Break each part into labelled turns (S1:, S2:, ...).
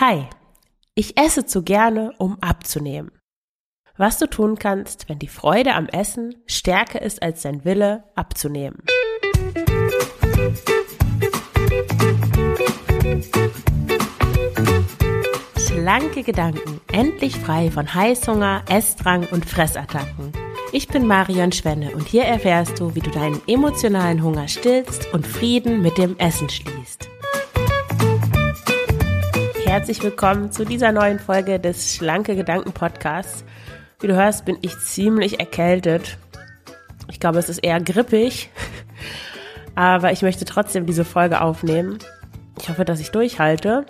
S1: Hi, ich esse zu gerne, um abzunehmen. Was du tun kannst, wenn die Freude am Essen stärker ist als dein Wille, abzunehmen. Schlanke Gedanken, endlich frei von Heißhunger, Essdrang und Fressattacken. Ich bin Marion Schwenne und hier erfährst du, wie du deinen emotionalen Hunger stillst und Frieden mit dem Essen schließt herzlich willkommen zu dieser neuen Folge des Schlanke Gedanken Podcasts. Wie du hörst, bin ich ziemlich erkältet. Ich glaube, es ist eher grippig, aber ich möchte trotzdem diese Folge aufnehmen. Ich hoffe, dass ich durchhalte.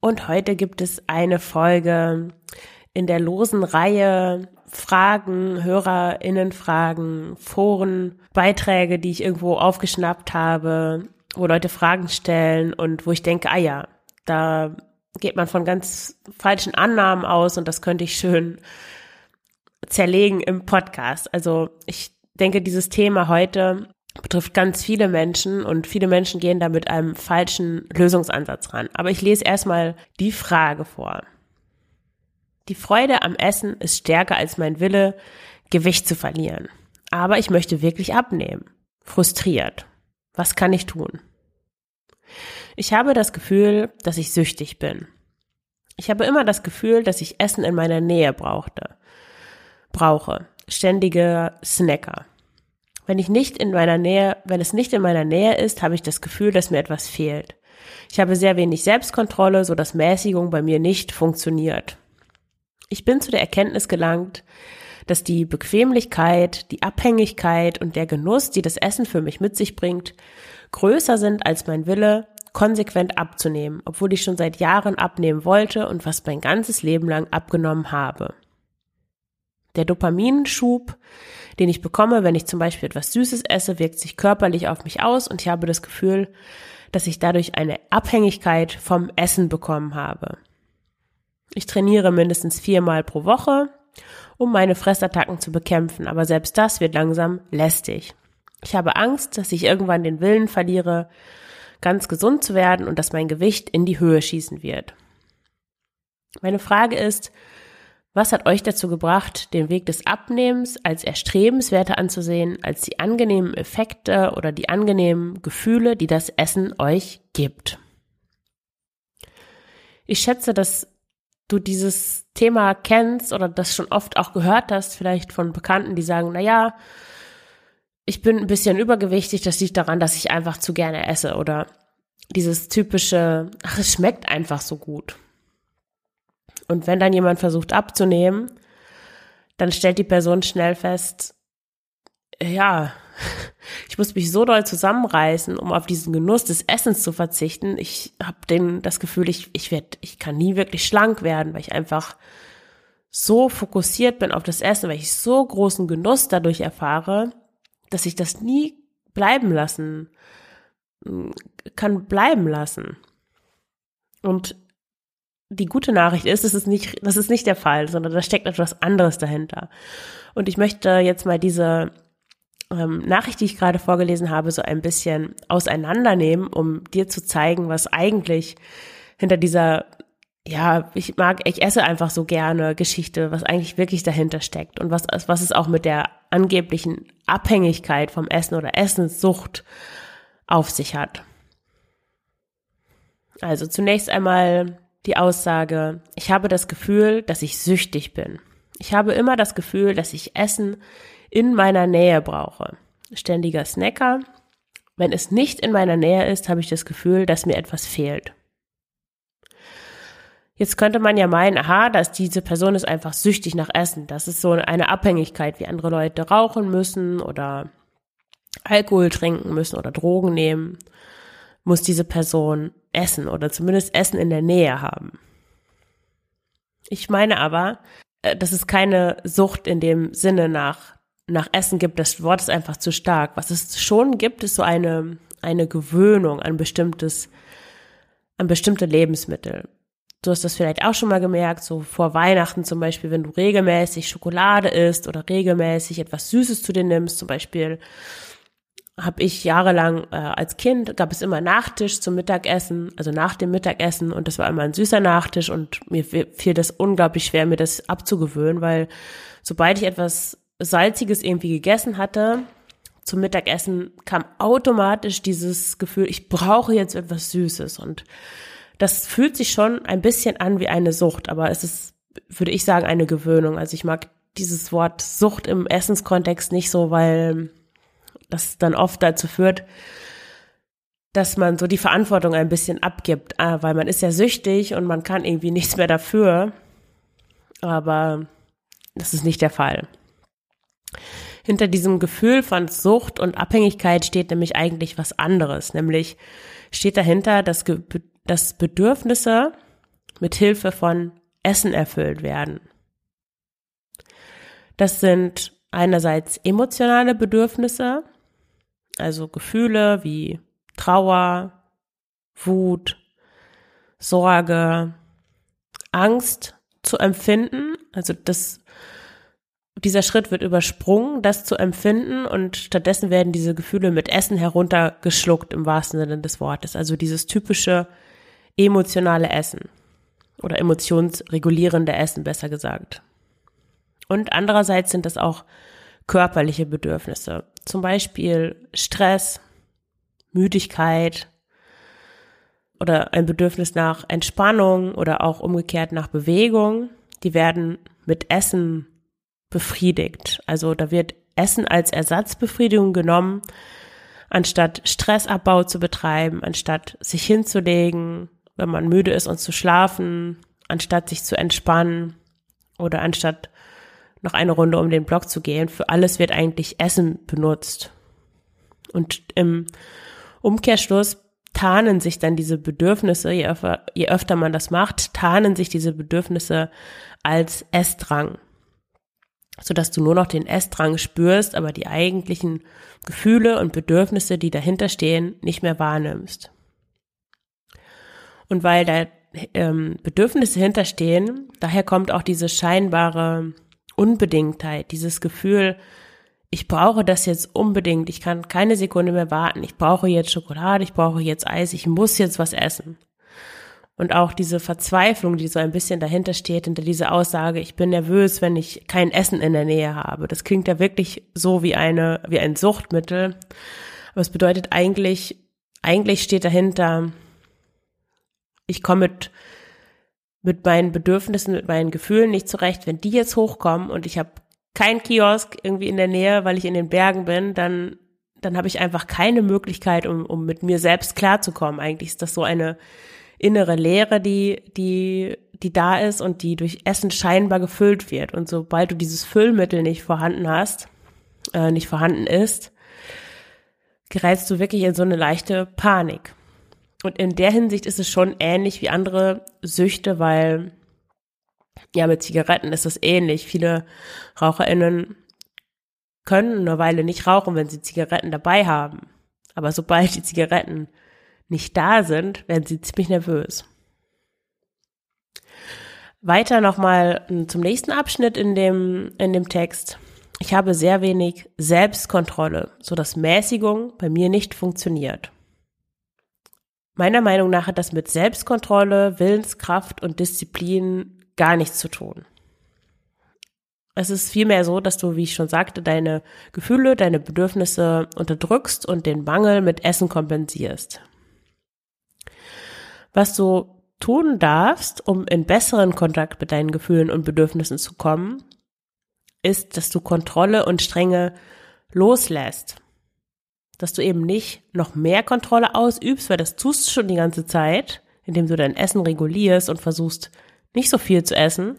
S1: Und heute gibt es eine Folge in der losen Reihe Fragen, HörerInnenfragen, Foren, Beiträge, die ich irgendwo aufgeschnappt habe, wo Leute Fragen stellen und wo ich denke, ah ja, da geht man von ganz falschen Annahmen aus und das könnte ich schön zerlegen im Podcast. Also ich denke, dieses Thema heute betrifft ganz viele Menschen und viele Menschen gehen da mit einem falschen Lösungsansatz ran. Aber ich lese erstmal die Frage vor. Die Freude am Essen ist stärker als mein Wille, Gewicht zu verlieren. Aber ich möchte wirklich abnehmen. Frustriert. Was kann ich tun? Ich habe das Gefühl, dass ich süchtig bin. Ich habe immer das Gefühl, dass ich Essen in meiner Nähe brauchte. Brauche. Ständige Snacker. Wenn ich nicht in meiner Nähe, wenn es nicht in meiner Nähe ist, habe ich das Gefühl, dass mir etwas fehlt. Ich habe sehr wenig Selbstkontrolle, so dass Mäßigung bei mir nicht funktioniert. Ich bin zu der Erkenntnis gelangt, dass die Bequemlichkeit, die Abhängigkeit und der Genuss, die das Essen für mich mit sich bringt, größer sind als mein Wille, konsequent abzunehmen, obwohl ich schon seit Jahren abnehmen wollte und fast mein ganzes Leben lang abgenommen habe. Der Dopaminschub, den ich bekomme, wenn ich zum Beispiel etwas Süßes esse, wirkt sich körperlich auf mich aus und ich habe das Gefühl, dass ich dadurch eine Abhängigkeit vom Essen bekommen habe. Ich trainiere mindestens viermal pro Woche, um meine Fressattacken zu bekämpfen, aber selbst das wird langsam lästig. Ich habe Angst, dass ich irgendwann den Willen verliere, ganz gesund zu werden und dass mein Gewicht in die Höhe schießen wird. Meine Frage ist, was hat euch dazu gebracht, den Weg des Abnehmens als erstrebenswerter anzusehen, als die angenehmen Effekte oder die angenehmen Gefühle, die das Essen euch gibt? Ich schätze, dass du dieses Thema kennst oder das schon oft auch gehört hast, vielleicht von Bekannten, die sagen, na ja, ich bin ein bisschen übergewichtig, das liegt daran, dass ich einfach zu gerne esse oder dieses typische, ach, es schmeckt einfach so gut. Und wenn dann jemand versucht abzunehmen, dann stellt die Person schnell fest, ja, ich muss mich so doll zusammenreißen, um auf diesen Genuss des Essens zu verzichten. Ich habe den das Gefühl, ich ich werd, ich kann nie wirklich schlank werden, weil ich einfach so fokussiert bin auf das Essen, weil ich so großen Genuss dadurch erfahre, dass ich das nie bleiben lassen kann bleiben lassen. Und die gute Nachricht ist, das ist nicht, das ist nicht der Fall, sondern da steckt etwas anderes dahinter. Und ich möchte jetzt mal diese ähm, Nachricht, die ich gerade vorgelesen habe, so ein bisschen auseinandernehmen, um dir zu zeigen, was eigentlich hinter dieser ja, ich mag, ich esse einfach so gerne Geschichte, was eigentlich wirklich dahinter steckt und was, was es auch mit der angeblichen Abhängigkeit vom Essen oder Essenssucht auf sich hat. Also zunächst einmal die Aussage, ich habe das Gefühl, dass ich süchtig bin. Ich habe immer das Gefühl, dass ich Essen in meiner Nähe brauche. Ständiger Snacker. Wenn es nicht in meiner Nähe ist, habe ich das Gefühl, dass mir etwas fehlt. Jetzt könnte man ja meinen, aha, dass diese Person ist einfach süchtig nach Essen. Das ist so eine Abhängigkeit, wie andere Leute rauchen müssen oder Alkohol trinken müssen oder Drogen nehmen, muss diese Person essen oder zumindest Essen in der Nähe haben. Ich meine aber, äh, dass es keine Sucht in dem Sinne nach, nach Essen gibt. Das Wort ist einfach zu stark. Was es schon gibt, ist so eine, eine Gewöhnung an bestimmtes, an bestimmte Lebensmittel. Du hast das vielleicht auch schon mal gemerkt, so vor Weihnachten zum Beispiel, wenn du regelmäßig Schokolade isst oder regelmäßig etwas Süßes zu dir nimmst, zum Beispiel habe ich jahrelang äh, als Kind gab es immer Nachtisch zum Mittagessen, also nach dem Mittagessen und das war immer ein süßer Nachtisch und mir fiel das unglaublich schwer, mir das abzugewöhnen, weil sobald ich etwas salziges irgendwie gegessen hatte, zum Mittagessen kam automatisch dieses Gefühl, ich brauche jetzt etwas Süßes und das fühlt sich schon ein bisschen an wie eine Sucht, aber es ist, würde ich sagen, eine Gewöhnung. Also ich mag dieses Wort Sucht im Essenskontext nicht so, weil das dann oft dazu führt, dass man so die Verantwortung ein bisschen abgibt, ah, weil man ist ja süchtig und man kann irgendwie nichts mehr dafür. Aber das ist nicht der Fall. Hinter diesem Gefühl von Sucht und Abhängigkeit steht nämlich eigentlich was anderes, nämlich steht dahinter, dass, dass Bedürfnisse mit Hilfe von Essen erfüllt werden. Das sind einerseits emotionale Bedürfnisse, also Gefühle wie Trauer, Wut, Sorge, Angst zu empfinden. Also das, dieser Schritt wird übersprungen, das zu empfinden und stattdessen werden diese Gefühle mit Essen heruntergeschluckt im wahrsten Sinne des Wortes. Also dieses typische emotionale Essen oder emotionsregulierende Essen, besser gesagt. Und andererseits sind das auch körperliche Bedürfnisse. Zum Beispiel Stress, Müdigkeit oder ein Bedürfnis nach Entspannung oder auch umgekehrt nach Bewegung. Die werden mit Essen befriedigt. Also da wird Essen als Ersatzbefriedigung genommen, anstatt Stressabbau zu betreiben, anstatt sich hinzulegen, wenn man müde ist und zu schlafen, anstatt sich zu entspannen oder anstatt noch eine Runde um den Block zu gehen. Für alles wird eigentlich Essen benutzt. Und im Umkehrschluss tarnen sich dann diese Bedürfnisse, je öfter, je öfter man das macht, tarnen sich diese Bedürfnisse als Essdrang. Sodass du nur noch den Essdrang spürst, aber die eigentlichen Gefühle und Bedürfnisse, die dahinter stehen, nicht mehr wahrnimmst. Und weil da ähm, Bedürfnisse hinterstehen, daher kommt auch diese scheinbare Unbedingtheit, dieses Gefühl, ich brauche das jetzt unbedingt, ich kann keine Sekunde mehr warten, ich brauche jetzt Schokolade, ich brauche jetzt Eis, ich muss jetzt was essen. Und auch diese Verzweiflung, die so ein bisschen dahinter steht, hinter dieser Aussage, ich bin nervös, wenn ich kein Essen in der Nähe habe. Das klingt ja wirklich so wie eine, wie ein Suchtmittel. Aber es bedeutet eigentlich, eigentlich steht dahinter, ich komme mit mit meinen Bedürfnissen, mit meinen Gefühlen nicht zurecht. Wenn die jetzt hochkommen und ich habe kein Kiosk irgendwie in der Nähe, weil ich in den Bergen bin, dann dann habe ich einfach keine Möglichkeit, um, um mit mir selbst klarzukommen. Eigentlich ist das so eine innere Leere, die, die, die da ist und die durch Essen scheinbar gefüllt wird. Und sobald du dieses Füllmittel nicht vorhanden hast, äh, nicht vorhanden ist, gerätst du wirklich in so eine leichte Panik. Und in der Hinsicht ist es schon ähnlich wie andere Süchte, weil ja, mit Zigaretten ist es ähnlich. Viele RaucherInnen können eine Weile nicht rauchen, wenn sie Zigaretten dabei haben. Aber sobald die Zigaretten nicht da sind, werden sie ziemlich nervös. Weiter nochmal zum nächsten Abschnitt in dem, in dem Text. Ich habe sehr wenig Selbstkontrolle, so dass Mäßigung bei mir nicht funktioniert. Meiner Meinung nach hat das mit Selbstkontrolle, Willenskraft und Disziplin gar nichts zu tun. Es ist vielmehr so, dass du, wie ich schon sagte, deine Gefühle, deine Bedürfnisse unterdrückst und den Mangel mit Essen kompensierst. Was du tun darfst, um in besseren Kontakt mit deinen Gefühlen und Bedürfnissen zu kommen, ist, dass du Kontrolle und Strenge loslässt dass du eben nicht noch mehr Kontrolle ausübst, weil das tust du schon die ganze Zeit, indem du dein Essen regulierst und versuchst, nicht so viel zu essen,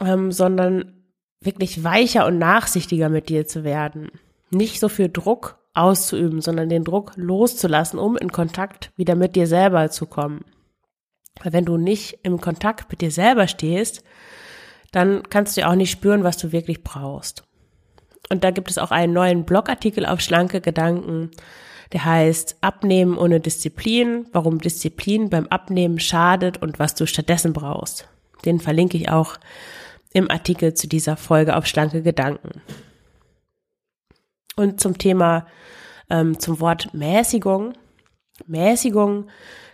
S1: ähm, sondern wirklich weicher und nachsichtiger mit dir zu werden. Nicht so viel Druck auszuüben, sondern den Druck loszulassen, um in Kontakt wieder mit dir selber zu kommen. Weil wenn du nicht im Kontakt mit dir selber stehst, dann kannst du ja auch nicht spüren, was du wirklich brauchst. Und da gibt es auch einen neuen Blogartikel auf schlanke Gedanken, der heißt Abnehmen ohne Disziplin, warum Disziplin beim Abnehmen schadet und was du stattdessen brauchst. Den verlinke ich auch im Artikel zu dieser Folge auf schlanke Gedanken. Und zum Thema, ähm, zum Wort Mäßigung. Mäßigung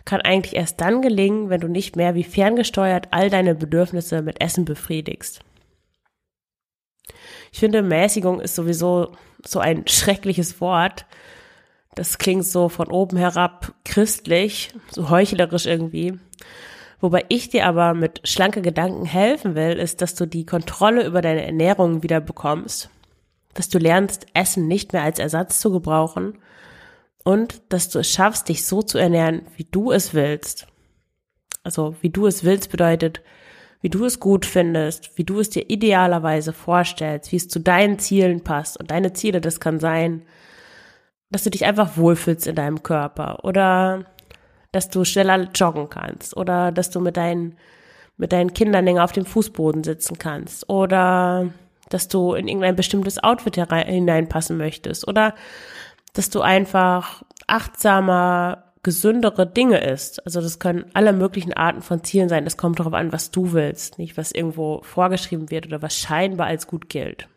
S1: kann eigentlich erst dann gelingen, wenn du nicht mehr wie ferngesteuert all deine Bedürfnisse mit Essen befriedigst. Ich finde, Mäßigung ist sowieso so ein schreckliches Wort. Das klingt so von oben herab christlich, so heuchlerisch irgendwie. Wobei ich dir aber mit schlanke Gedanken helfen will, ist, dass du die Kontrolle über deine Ernährung wieder bekommst. Dass du lernst, Essen nicht mehr als Ersatz zu gebrauchen und dass du es schaffst, dich so zu ernähren, wie du es willst. Also, wie du es willst bedeutet, wie du es gut findest, wie du es dir idealerweise vorstellst, wie es zu deinen Zielen passt. Und deine Ziele, das kann sein, dass du dich einfach wohlfühlst in deinem Körper oder dass du schneller joggen kannst oder dass du mit deinen, mit deinen Kindern länger auf dem Fußboden sitzen kannst oder dass du in irgendein bestimmtes Outfit hineinpassen möchtest oder dass du einfach achtsamer gesündere Dinge isst. Also das können alle möglichen Arten von Zielen sein. Es kommt darauf an, was du willst, nicht was irgendwo vorgeschrieben wird oder was scheinbar als gut gilt.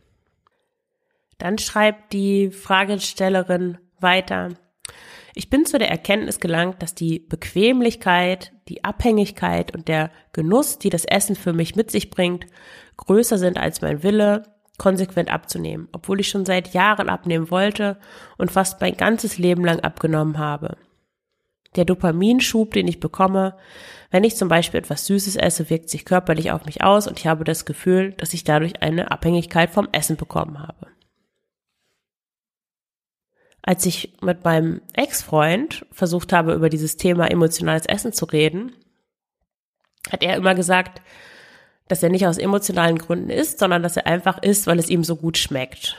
S1: Dann schreibt die Fragestellerin weiter. Ich bin zu der Erkenntnis gelangt, dass die Bequemlichkeit, die Abhängigkeit und der Genuss, die das Essen für mich mit sich bringt, größer sind als mein Wille, konsequent abzunehmen, obwohl ich schon seit Jahren abnehmen wollte und fast mein ganzes Leben lang abgenommen habe. Der Dopaminschub, den ich bekomme, wenn ich zum Beispiel etwas Süßes esse, wirkt sich körperlich auf mich aus und ich habe das Gefühl, dass ich dadurch eine Abhängigkeit vom Essen bekommen habe. Als ich mit meinem Ex-Freund versucht habe, über dieses Thema emotionales Essen zu reden, hat er immer gesagt, dass er nicht aus emotionalen Gründen isst, sondern dass er einfach isst, weil es ihm so gut schmeckt.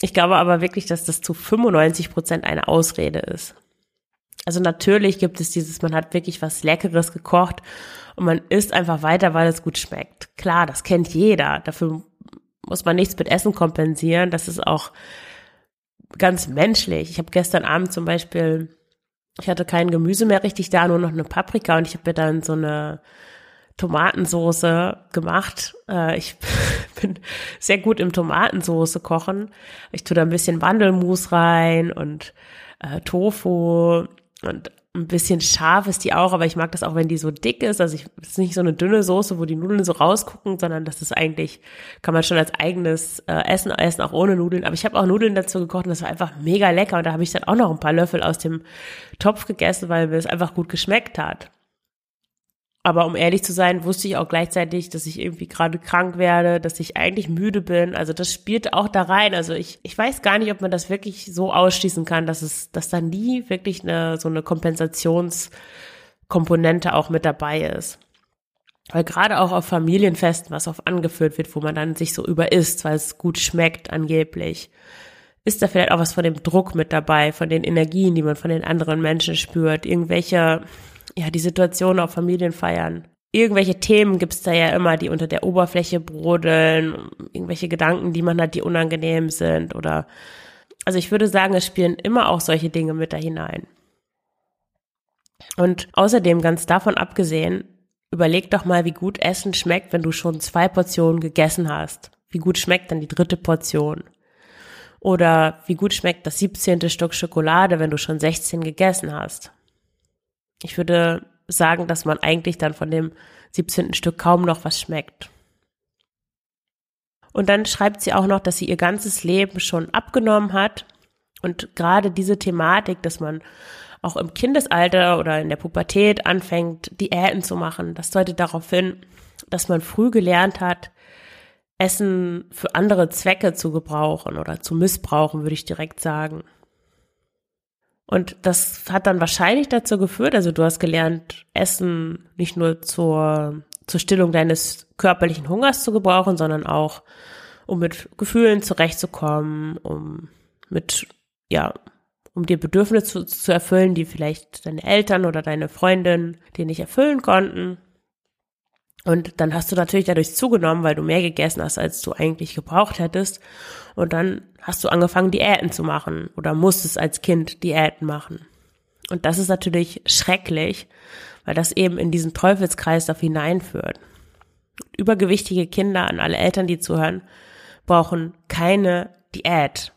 S1: Ich glaube aber wirklich, dass das zu 95 Prozent eine Ausrede ist. Also natürlich gibt es dieses, man hat wirklich was Leckeres gekocht und man isst einfach weiter, weil es gut schmeckt. Klar, das kennt jeder. Dafür muss man nichts mit Essen kompensieren. Das ist auch ganz menschlich. Ich habe gestern Abend zum Beispiel, ich hatte kein Gemüse mehr richtig da, nur noch eine Paprika und ich habe mir dann so eine Tomatensoße gemacht. Äh, ich bin sehr gut im Tomatensoße kochen. Ich tue da ein bisschen Wandelmus rein und äh, Tofu und ein bisschen scharf ist die auch, aber ich mag das auch, wenn die so dick ist. Also ich, es ist nicht so eine dünne Soße, wo die Nudeln so rausgucken, sondern das ist eigentlich, kann man schon als eigenes äh, Essen essen, auch ohne Nudeln. Aber ich habe auch Nudeln dazu gekocht und das war einfach mega lecker. Und da habe ich dann auch noch ein paar Löffel aus dem Topf gegessen, weil mir es einfach gut geschmeckt hat. Aber um ehrlich zu sein, wusste ich auch gleichzeitig, dass ich irgendwie gerade krank werde, dass ich eigentlich müde bin. Also das spielt auch da rein. Also ich, ich weiß gar nicht, ob man das wirklich so ausschließen kann, dass es, dass da nie wirklich eine, so eine Kompensationskomponente auch mit dabei ist. Weil gerade auch auf Familienfesten, was oft angeführt wird, wo man dann sich so überisst, weil es gut schmeckt angeblich, ist da vielleicht auch was von dem Druck mit dabei, von den Energien, die man von den anderen Menschen spürt, irgendwelche ja, die Situation auf Familienfeiern. Irgendwelche Themen gibt's da ja immer, die unter der Oberfläche brodeln, irgendwelche Gedanken, die man hat, die unangenehm sind oder also ich würde sagen, es spielen immer auch solche Dinge mit da hinein. Und außerdem, ganz davon abgesehen, überleg doch mal, wie gut Essen schmeckt, wenn du schon zwei Portionen gegessen hast. Wie gut schmeckt dann die dritte Portion? Oder wie gut schmeckt das 17. Stück Schokolade, wenn du schon 16 gegessen hast? Ich würde sagen, dass man eigentlich dann von dem 17. Stück kaum noch was schmeckt. Und dann schreibt sie auch noch, dass sie ihr ganzes Leben schon abgenommen hat. Und gerade diese Thematik, dass man auch im Kindesalter oder in der Pubertät anfängt, Diäten zu machen, das deutet darauf hin, dass man früh gelernt hat, Essen für andere Zwecke zu gebrauchen oder zu missbrauchen, würde ich direkt sagen. Und das hat dann wahrscheinlich dazu geführt, also du hast gelernt, Essen nicht nur zur, zur Stillung deines körperlichen Hungers zu gebrauchen, sondern auch, um mit Gefühlen zurechtzukommen, um mit, ja, um dir Bedürfnisse zu, zu erfüllen, die vielleicht deine Eltern oder deine Freundin dir nicht erfüllen konnten. Und dann hast du natürlich dadurch zugenommen, weil du mehr gegessen hast, als du eigentlich gebraucht hättest. Und dann hast du angefangen, Diäten zu machen oder musstest als Kind Diäten machen. Und das ist natürlich schrecklich, weil das eben in diesen Teufelskreislauf hineinführt. Übergewichtige Kinder an alle Eltern, die zuhören, brauchen keine Diät.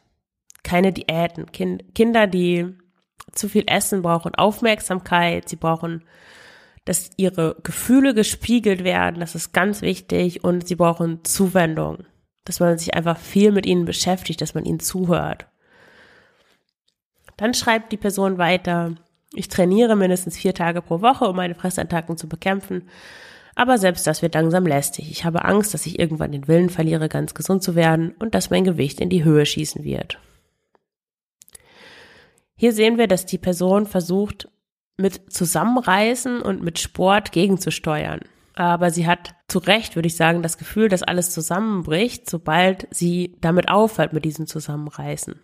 S1: Keine Diäten. Kind, Kinder, die zu viel essen, brauchen Aufmerksamkeit, sie brauchen, dass ihre Gefühle gespiegelt werden, das ist ganz wichtig, und sie brauchen Zuwendung, dass man sich einfach viel mit ihnen beschäftigt, dass man ihnen zuhört. Dann schreibt die Person weiter, ich trainiere mindestens vier Tage pro Woche, um meine Fressattacken zu bekämpfen. Aber selbst das wird langsam lästig. Ich habe Angst, dass ich irgendwann den Willen verliere, ganz gesund zu werden und dass mein Gewicht in die Höhe schießen wird. Hier sehen wir, dass die Person versucht, mit Zusammenreißen und mit Sport gegenzusteuern. Aber sie hat zu Recht, würde ich sagen, das Gefühl, dass alles zusammenbricht, sobald sie damit aufhört mit diesem Zusammenreißen.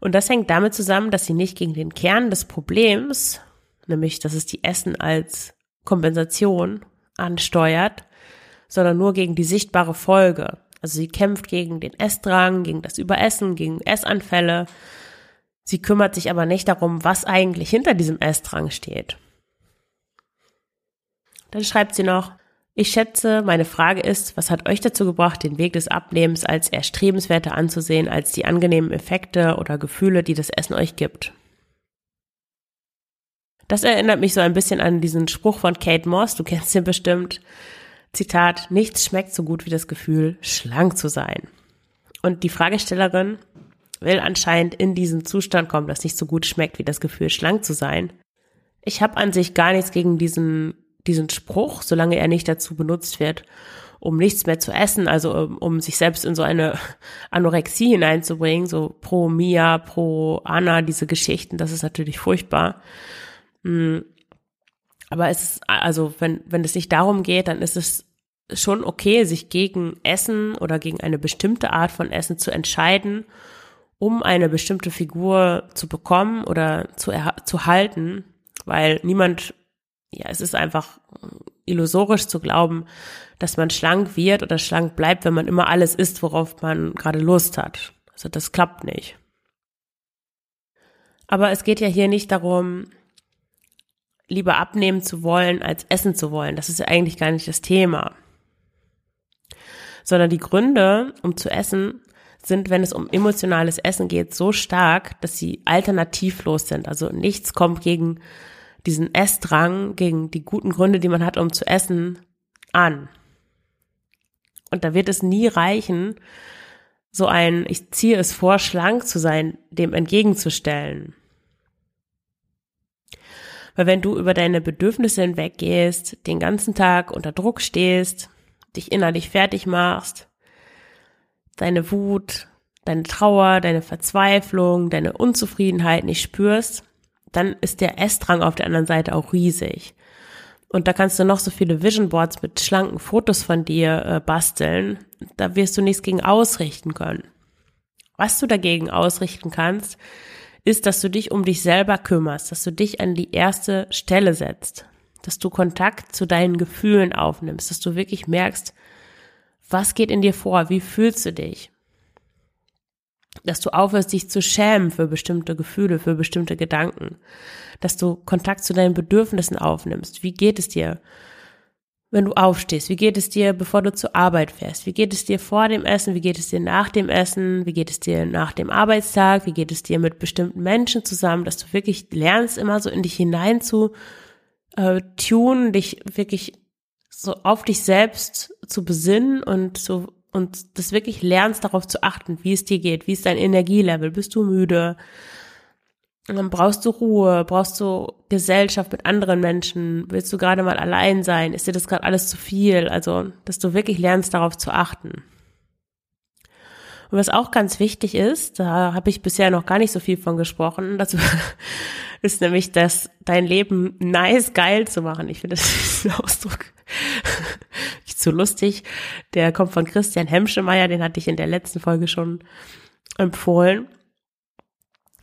S1: Und das hängt damit zusammen, dass sie nicht gegen den Kern des Problems, nämlich dass es die Essen als Kompensation ansteuert, sondern nur gegen die sichtbare Folge. Also sie kämpft gegen den Essdrang, gegen das Überessen, gegen Essanfälle. Sie kümmert sich aber nicht darum, was eigentlich hinter diesem Essdrang steht. Dann schreibt sie noch, ich schätze, meine Frage ist, was hat euch dazu gebracht, den Weg des Abnehmens als erstrebenswerter anzusehen als die angenehmen Effekte oder Gefühle, die das Essen euch gibt? Das erinnert mich so ein bisschen an diesen Spruch von Kate Moss, du kennst ihn bestimmt. Zitat, nichts schmeckt so gut wie das Gefühl, schlank zu sein. Und die Fragestellerin will anscheinend in diesen Zustand kommen, dass nicht so gut schmeckt wie das Gefühl, schlank zu sein. Ich habe an sich gar nichts gegen diesen diesen Spruch, solange er nicht dazu benutzt wird, um nichts mehr zu essen, also um, um sich selbst in so eine Anorexie hineinzubringen, so pro Mia, pro Anna, diese Geschichten, das ist natürlich furchtbar. Hm. Aber es ist, also wenn, wenn es nicht darum geht, dann ist es schon okay, sich gegen Essen oder gegen eine bestimmte Art von Essen zu entscheiden, um eine bestimmte Figur zu bekommen oder zu, zu halten, weil niemand ja, es ist einfach illusorisch zu glauben, dass man schlank wird oder schlank bleibt, wenn man immer alles isst, worauf man gerade Lust hat. Also das klappt nicht. Aber es geht ja hier nicht darum, lieber abnehmen zu wollen, als essen zu wollen. Das ist ja eigentlich gar nicht das Thema. Sondern die Gründe, um zu essen, sind, wenn es um emotionales Essen geht, so stark, dass sie alternativlos sind. Also nichts kommt gegen diesen Essdrang gegen die guten Gründe, die man hat, um zu essen, an. Und da wird es nie reichen, so ein, ich ziehe es vor, schlank zu sein, dem entgegenzustellen. Weil wenn du über deine Bedürfnisse hinweggehst, den ganzen Tag unter Druck stehst, dich innerlich fertig machst, deine Wut, deine Trauer, deine Verzweiflung, deine Unzufriedenheit nicht spürst, dann ist der Essdrang auf der anderen Seite auch riesig. Und da kannst du noch so viele Vision Boards mit schlanken Fotos von dir äh, basteln. Da wirst du nichts gegen ausrichten können. Was du dagegen ausrichten kannst, ist, dass du dich um dich selber kümmerst, dass du dich an die erste Stelle setzt, dass du Kontakt zu deinen Gefühlen aufnimmst, dass du wirklich merkst, was geht in dir vor, wie fühlst du dich? dass du aufhörst, dich zu schämen für bestimmte Gefühle, für bestimmte Gedanken, dass du Kontakt zu deinen Bedürfnissen aufnimmst. Wie geht es dir, wenn du aufstehst? Wie geht es dir, bevor du zur Arbeit fährst? Wie geht es dir vor dem Essen? Wie geht es dir nach dem Essen? Wie geht es dir nach dem Arbeitstag? Wie geht es dir mit bestimmten Menschen zusammen? Dass du wirklich lernst, immer so in dich hinein zu äh, tun, dich wirklich so auf dich selbst zu besinnen und so und das wirklich lernst, darauf zu achten, wie es dir geht, wie ist dein Energielevel, bist du müde, brauchst du Ruhe, brauchst du Gesellschaft mit anderen Menschen, willst du gerade mal allein sein, ist dir das gerade alles zu viel, also dass du wirklich lernst, darauf zu achten. Und was auch ganz wichtig ist, da habe ich bisher noch gar nicht so viel von gesprochen, das ist nämlich, dass dein Leben nice geil zu machen. Ich finde das ein Ausdruck nicht so lustig. Der kommt von Christian Hemschemeyer, den hatte ich in der letzten Folge schon empfohlen.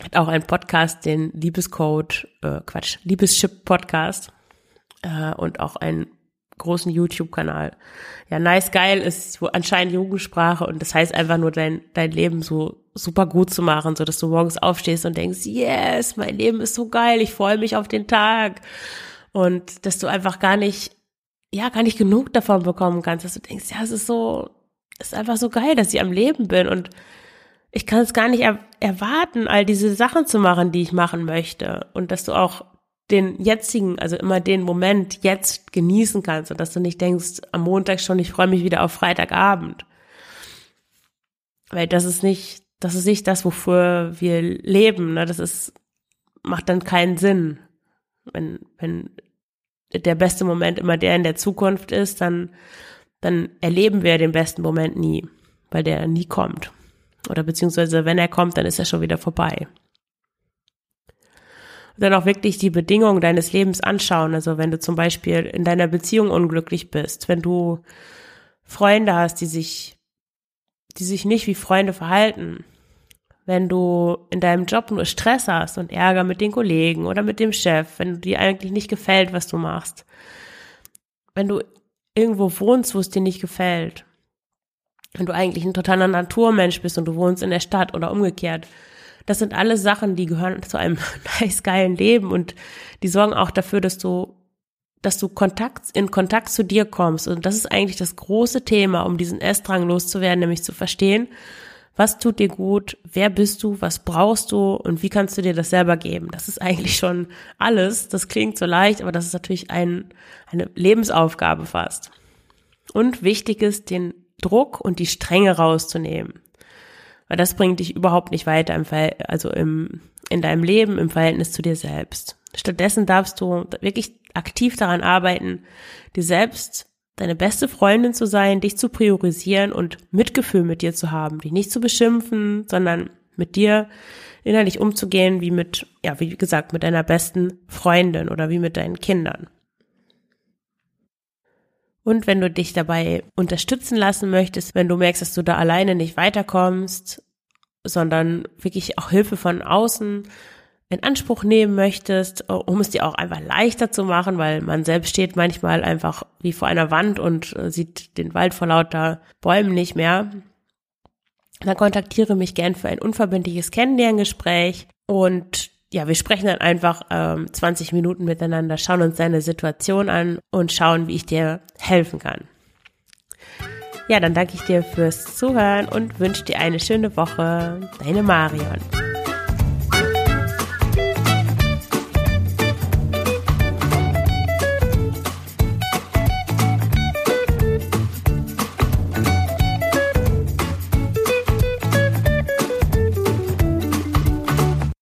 S1: Hat auch einen Podcast, den Liebescode, äh, Quatsch, Liebeschip Podcast äh, und auch einen großen YouTube-Kanal. Ja, nice geil ist anscheinend Jugendsprache und das heißt einfach nur dein, dein Leben so super gut zu machen, so dass du morgens aufstehst und denkst, yes, mein Leben ist so geil, ich freue mich auf den Tag. Und dass du einfach gar nicht, ja, gar nicht genug davon bekommen kannst, dass du denkst, ja, es ist so, es ist einfach so geil, dass ich am Leben bin und ich kann es gar nicht er erwarten, all diese Sachen zu machen, die ich machen möchte. Und dass du auch den jetzigen, also immer den Moment jetzt genießen kannst und dass du nicht denkst, am Montag schon, ich freue mich wieder auf Freitagabend. Weil das ist nicht, das ist nicht das, wofür wir leben. Ne? Das ist, macht dann keinen Sinn. Wenn, wenn der beste Moment immer der in der Zukunft ist, dann, dann erleben wir den besten Moment nie, weil der nie kommt. Oder beziehungsweise wenn er kommt, dann ist er schon wieder vorbei. Und dann auch wirklich die Bedingungen deines Lebens anschauen. Also wenn du zum Beispiel in deiner Beziehung unglücklich bist, wenn du Freunde hast, die sich, die sich nicht wie Freunde verhalten, wenn du in deinem Job nur Stress hast und Ärger mit den Kollegen oder mit dem Chef, wenn dir eigentlich nicht gefällt, was du machst, wenn du irgendwo wohnst, wo es dir nicht gefällt, wenn du eigentlich ein totaler Naturmensch bist und du wohnst in der Stadt oder umgekehrt. Das sind alles Sachen, die gehören zu einem nice geilen Leben und die sorgen auch dafür, dass du dass du Kontakt, in Kontakt zu dir kommst. Und das ist eigentlich das große Thema, um diesen Essdrang loszuwerden, nämlich zu verstehen, was tut dir gut, wer bist du, was brauchst du und wie kannst du dir das selber geben. Das ist eigentlich schon alles. Das klingt so leicht, aber das ist natürlich ein, eine Lebensaufgabe fast. Und wichtig ist, den Druck und die Strenge rauszunehmen. Weil das bringt dich überhaupt nicht weiter im Fall, also im, in deinem Leben, im Verhältnis zu dir selbst. Stattdessen darfst du wirklich aktiv daran arbeiten, dir selbst deine beste Freundin zu sein, dich zu priorisieren und Mitgefühl mit dir zu haben, dich nicht zu beschimpfen, sondern mit dir innerlich umzugehen, wie mit, ja, wie gesagt, mit deiner besten Freundin oder wie mit deinen Kindern. Und wenn du dich dabei unterstützen lassen möchtest, wenn du merkst, dass du da alleine nicht weiterkommst, sondern wirklich auch Hilfe von außen in Anspruch nehmen möchtest, um es dir auch einfach leichter zu machen, weil man selbst steht manchmal einfach wie vor einer Wand und äh, sieht den Wald vor lauter Bäumen nicht mehr, dann kontaktiere mich gern für ein unverbindliches Kennenlerngespräch und ja, wir sprechen dann einfach ähm, 20 Minuten miteinander, schauen uns deine Situation an und schauen, wie ich dir helfen kann. Ja, dann danke ich dir fürs Zuhören und wünsche dir eine schöne Woche. Deine Marion.